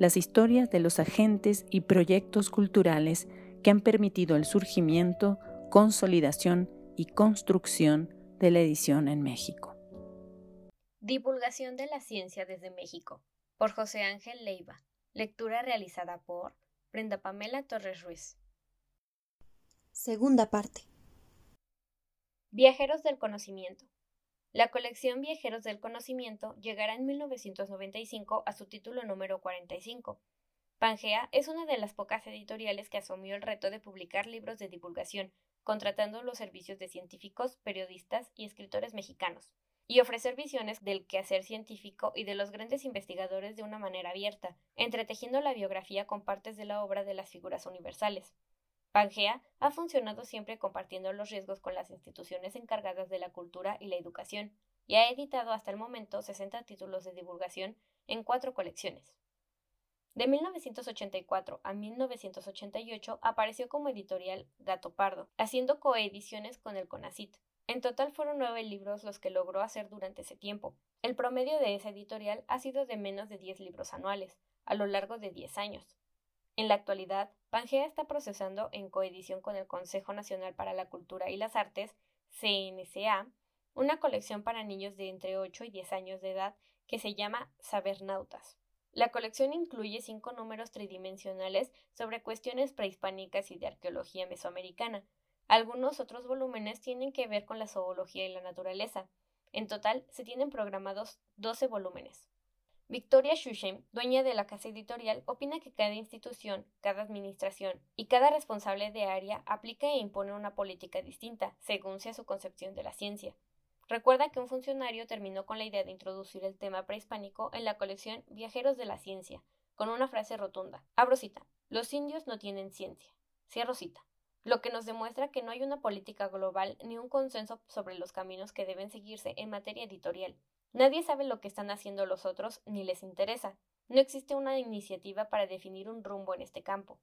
las historias de los agentes y proyectos culturales que han permitido el surgimiento, consolidación y construcción de la edición en México. Divulgación de la ciencia desde México, por José Ángel Leiva. Lectura realizada por Brenda Pamela Torres Ruiz. Segunda parte. Viajeros del Conocimiento. La colección Viajeros del Conocimiento llegará en 1995 a su título número 45. Pangea es una de las pocas editoriales que asumió el reto de publicar libros de divulgación, contratando los servicios de científicos, periodistas y escritores mexicanos, y ofrecer visiones del quehacer científico y de los grandes investigadores de una manera abierta, entretejiendo la biografía con partes de la obra de las figuras universales. Pangea ha funcionado siempre compartiendo los riesgos con las instituciones encargadas de la cultura y la educación, y ha editado hasta el momento 60 títulos de divulgación en cuatro colecciones. De 1984 a 1988 apareció como editorial Gato Pardo, haciendo coediciones con el CONACIT. En total fueron nueve libros los que logró hacer durante ese tiempo. El promedio de esa editorial ha sido de menos de 10 libros anuales, a lo largo de 10 años. En la actualidad, Pangea está procesando en coedición con el Consejo Nacional para la Cultura y las Artes, CNCA, una colección para niños de entre 8 y 10 años de edad que se llama Sabernautas. La colección incluye cinco números tridimensionales sobre cuestiones prehispánicas y de arqueología mesoamericana. Algunos otros volúmenes tienen que ver con la zoología y la naturaleza. En total, se tienen programados 12 volúmenes. Victoria Shushem, dueña de la casa editorial, opina que cada institución, cada administración y cada responsable de área aplica e impone una política distinta, según sea su concepción de la ciencia. Recuerda que un funcionario terminó con la idea de introducir el tema prehispánico en la colección Viajeros de la Ciencia, con una frase rotunda. Abro cita. Los indios no tienen ciencia. Cierro cita. Lo que nos demuestra que no hay una política global ni un consenso sobre los caminos que deben seguirse en materia editorial, Nadie sabe lo que están haciendo los otros ni les interesa. No existe una iniciativa para definir un rumbo en este campo.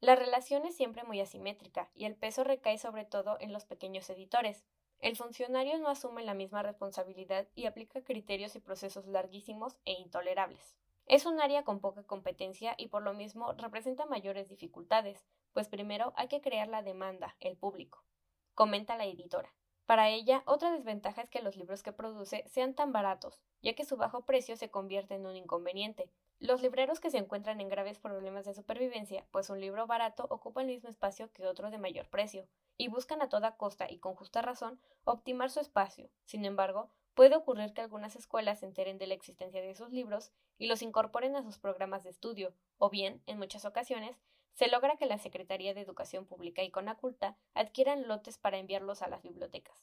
La relación es siempre muy asimétrica y el peso recae sobre todo en los pequeños editores. El funcionario no asume la misma responsabilidad y aplica criterios y procesos larguísimos e intolerables. Es un área con poca competencia y por lo mismo representa mayores dificultades, pues primero hay que crear la demanda, el público, comenta la editora. Para ella, otra desventaja es que los libros que produce sean tan baratos, ya que su bajo precio se convierte en un inconveniente. Los libreros que se encuentran en graves problemas de supervivencia, pues un libro barato ocupa el mismo espacio que otro de mayor precio, y buscan a toda costa y con justa razón optimar su espacio. Sin embargo, puede ocurrir que algunas escuelas se enteren de la existencia de sus libros y los incorporen a sus programas de estudio, o bien, en muchas ocasiones, se logra que la Secretaría de Educación Pública y Conaculta adquieran lotes para enviarlos a las bibliotecas.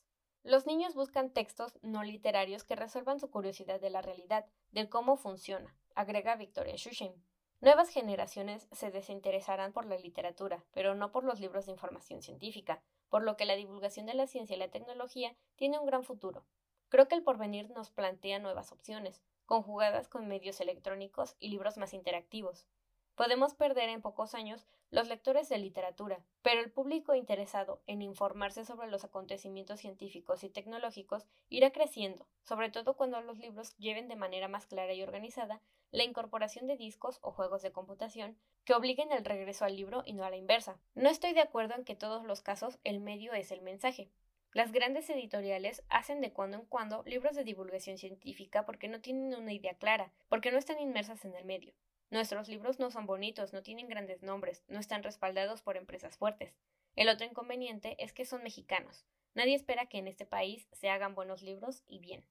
Los niños buscan textos no literarios que resuelvan su curiosidad de la realidad, de cómo funciona, agrega Victoria Shushin. Nuevas generaciones se desinteresarán por la literatura, pero no por los libros de información científica, por lo que la divulgación de la ciencia y la tecnología tiene un gran futuro. Creo que el porvenir nos plantea nuevas opciones, conjugadas con medios electrónicos y libros más interactivos. Podemos perder en pocos años los lectores de literatura, pero el público interesado en informarse sobre los acontecimientos científicos y tecnológicos irá creciendo, sobre todo cuando los libros lleven de manera más clara y organizada la incorporación de discos o juegos de computación que obliguen el regreso al libro y no a la inversa. No estoy de acuerdo en que todos los casos el medio es el mensaje. Las grandes editoriales hacen de cuando en cuando libros de divulgación científica porque no tienen una idea clara, porque no están inmersas en el medio. Nuestros libros no son bonitos, no tienen grandes nombres, no están respaldados por empresas fuertes. El otro inconveniente es que son mexicanos. Nadie espera que en este país se hagan buenos libros y bien.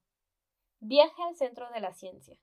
Viaje al centro de la ciencia.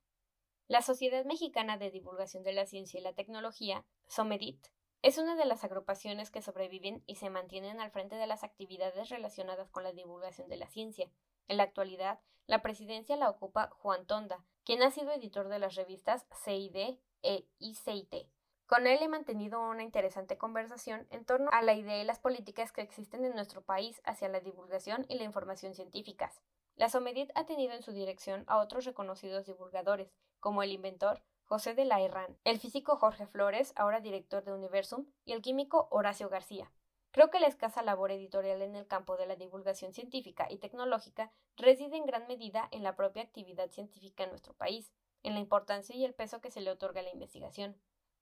La Sociedad Mexicana de Divulgación de la Ciencia y la Tecnología, SOMEDIT, es una de las agrupaciones que sobreviven y se mantienen al frente de las actividades relacionadas con la divulgación de la ciencia. En la actualidad, la presidencia la ocupa Juan Tonda, quien ha sido editor de las revistas CID, e ICIT. Con él he mantenido una interesante conversación en torno a la idea y las políticas que existen en nuestro país hacia la divulgación y la información científicas. La Somedit ha tenido en su dirección a otros reconocidos divulgadores, como el inventor José de la Herrán, el físico Jorge Flores, ahora director de Universum, y el químico Horacio García. Creo que la escasa labor editorial en el campo de la divulgación científica y tecnológica reside en gran medida en la propia actividad científica en nuestro país, en la importancia y el peso que se le otorga a la investigación.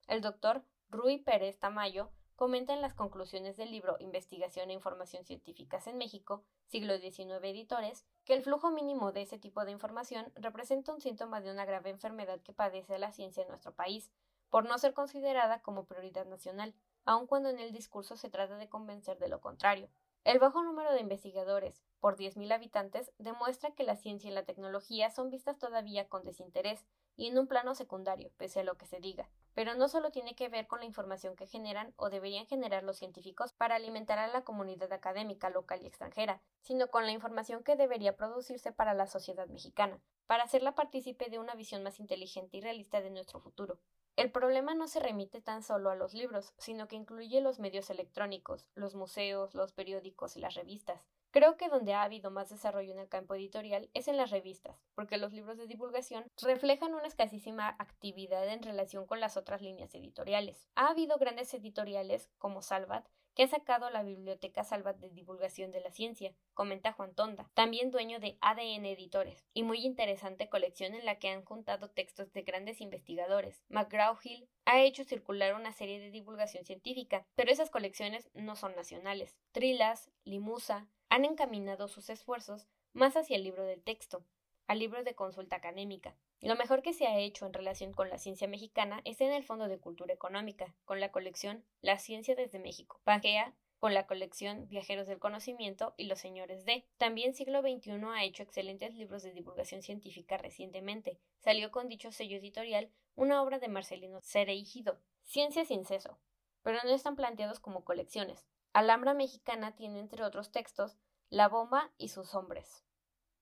El doctor Rui Pérez Tamayo comenta en las conclusiones del libro Investigación e Información Científicas en México, siglo XIX Editores, que el flujo mínimo de ese tipo de información representa un síntoma de una grave enfermedad que padece la ciencia en nuestro país, por no ser considerada como prioridad nacional, aun cuando en el discurso se trata de convencer de lo contrario. El bajo número de investigadores por 10.000 habitantes demuestra que la ciencia y la tecnología son vistas todavía con desinterés y en un plano secundario, pese a lo que se diga. Pero no solo tiene que ver con la información que generan o deberían generar los científicos para alimentar a la comunidad académica local y extranjera, sino con la información que debería producirse para la sociedad mexicana, para hacerla partícipe de una visión más inteligente y realista de nuestro futuro. El problema no se remite tan solo a los libros, sino que incluye los medios electrónicos, los museos, los periódicos y las revistas. Creo que donde ha habido más desarrollo en el campo editorial es en las revistas, porque los libros de divulgación reflejan una escasísima actividad en relación con las otras líneas editoriales. Ha habido grandes editoriales como Salvat ha sacado la Biblioteca Salvat de Divulgación de la Ciencia, comenta Juan Tonda, también dueño de ADN Editores, y muy interesante colección en la que han juntado textos de grandes investigadores. McGraw-Hill ha hecho circular una serie de divulgación científica, pero esas colecciones no son nacionales. Trilas, Limusa, han encaminado sus esfuerzos más hacia el libro del texto, al libro de consulta académica. Lo mejor que se ha hecho en relación con la ciencia mexicana es en el Fondo de Cultura Económica, con la colección La Ciencia desde México. Pangea con la colección Viajeros del Conocimiento y Los Señores de. También Siglo XXI ha hecho excelentes libros de divulgación científica recientemente. Salió con dicho sello editorial una obra de Marcelino Cereijido, Ciencia sin seso, pero no están planteados como colecciones. Alhambra Mexicana tiene entre otros textos La bomba y sus hombres,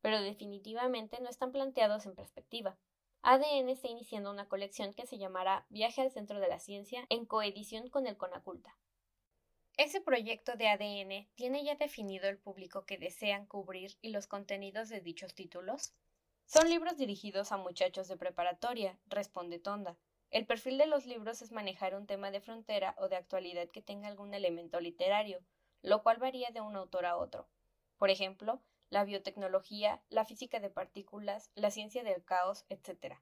pero definitivamente no están planteados en perspectiva. ADN está iniciando una colección que se llamará Viaje al Centro de la Ciencia en coedición con el Conaculta. Ese proyecto de ADN tiene ya definido el público que desean cubrir y los contenidos de dichos títulos. Son libros dirigidos a muchachos de preparatoria, responde Tonda, el perfil de los libros es manejar un tema de frontera o de actualidad que tenga algún elemento literario, lo cual varía de un autor a otro. Por ejemplo, la biotecnología, la física de partículas, la ciencia del caos, etc.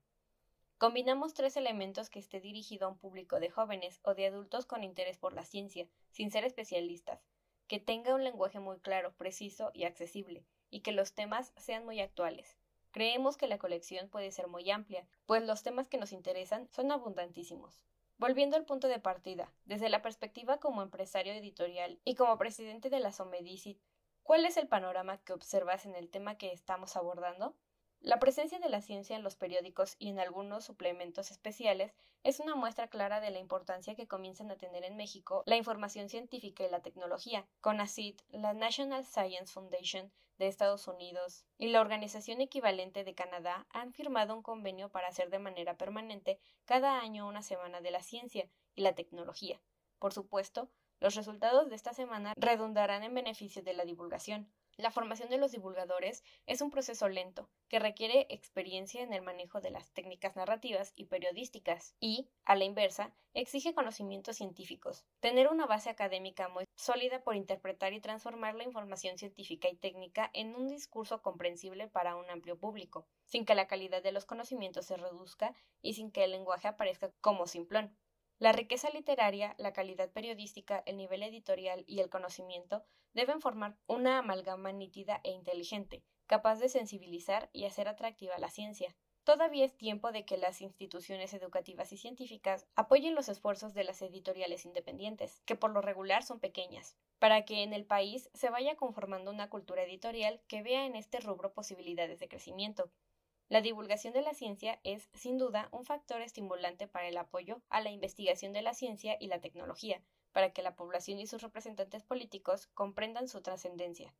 Combinamos tres elementos que esté dirigido a un público de jóvenes o de adultos con interés por la ciencia, sin ser especialistas, que tenga un lenguaje muy claro, preciso y accesible, y que los temas sean muy actuales. Creemos que la colección puede ser muy amplia, pues los temas que nos interesan son abundantísimos. Volviendo al punto de partida, desde la perspectiva como empresario editorial y como presidente de la Somedicit, ¿cuál es el panorama que observas en el tema que estamos abordando? La presencia de la ciencia en los periódicos y en algunos suplementos especiales es una muestra clara de la importancia que comienzan a tener en México la información científica y la tecnología. CONACYT, la National Science Foundation de Estados Unidos y la organización equivalente de Canadá han firmado un convenio para hacer de manera permanente cada año una semana de la ciencia y la tecnología. Por supuesto, los resultados de esta semana redundarán en beneficio de la divulgación. La formación de los divulgadores es un proceso lento, que requiere experiencia en el manejo de las técnicas narrativas y periodísticas y, a la inversa, exige conocimientos científicos. Tener una base académica muy sólida por interpretar y transformar la información científica y técnica en un discurso comprensible para un amplio público, sin que la calidad de los conocimientos se reduzca y sin que el lenguaje aparezca como simplón. La riqueza literaria, la calidad periodística, el nivel editorial y el conocimiento deben formar una amalgama nítida e inteligente, capaz de sensibilizar y hacer atractiva la ciencia. Todavía es tiempo de que las instituciones educativas y científicas apoyen los esfuerzos de las editoriales independientes, que por lo regular son pequeñas, para que en el país se vaya conformando una cultura editorial que vea en este rubro posibilidades de crecimiento, la divulgación de la ciencia es, sin duda, un factor estimulante para el apoyo a la investigación de la ciencia y la tecnología, para que la población y sus representantes políticos comprendan su trascendencia.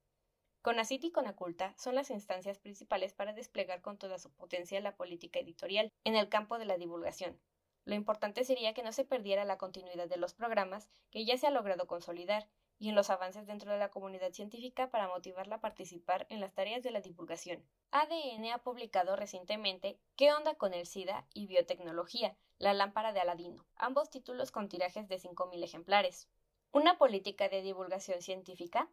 CONACIT y CONACULTA son las instancias principales para desplegar con toda su potencia la política editorial en el campo de la divulgación. Lo importante sería que no se perdiera la continuidad de los programas que ya se ha logrado consolidar y en los avances dentro de la comunidad científica para motivarla a participar en las tareas de la divulgación. ADN ha publicado recientemente ¿Qué onda con el SIDA y biotecnología? La lámpara de Aladino, ambos títulos con tirajes de 5.000 ejemplares. ¿Una política de divulgación científica?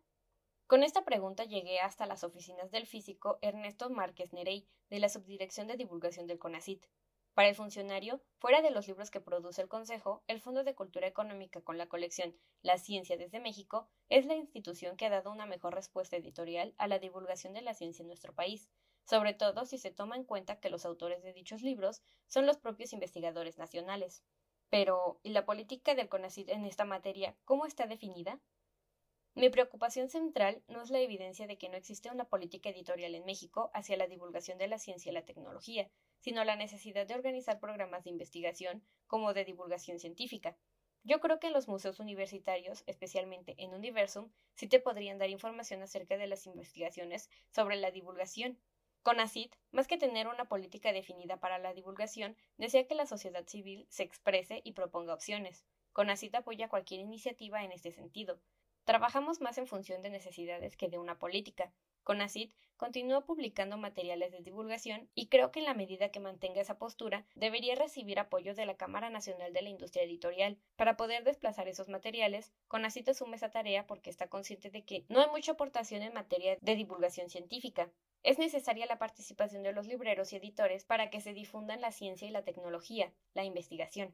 Con esta pregunta llegué hasta las oficinas del físico Ernesto Márquez Nerey, de la Subdirección de Divulgación del CONACIT. Para el funcionario, fuera de los libros que produce el Consejo, el Fondo de Cultura Económica con la colección La Ciencia desde México es la institución que ha dado una mejor respuesta editorial a la divulgación de la ciencia en nuestro país, sobre todo si se toma en cuenta que los autores de dichos libros son los propios investigadores nacionales. Pero, ¿y la política del CONACYT en esta materia cómo está definida? Mi preocupación central no es la evidencia de que no existe una política editorial en México hacia la divulgación de la ciencia y la tecnología, sino la necesidad de organizar programas de investigación como de divulgación científica. Yo creo que en los museos universitarios, especialmente en Universum, sí te podrían dar información acerca de las investigaciones sobre la divulgación. CONACIT, más que tener una política definida para la divulgación, desea que la sociedad civil se exprese y proponga opciones. CONACIT apoya cualquier iniciativa en este sentido. Trabajamos más en función de necesidades que de una política. CONACIT continúa publicando materiales de divulgación y creo que en la medida que mantenga esa postura debería recibir apoyo de la Cámara Nacional de la Industria Editorial. Para poder desplazar esos materiales, CONACIT asume esa tarea porque está consciente de que no hay mucha aportación en materia de divulgación científica. Es necesaria la participación de los libreros y editores para que se difundan la ciencia y la tecnología, la investigación.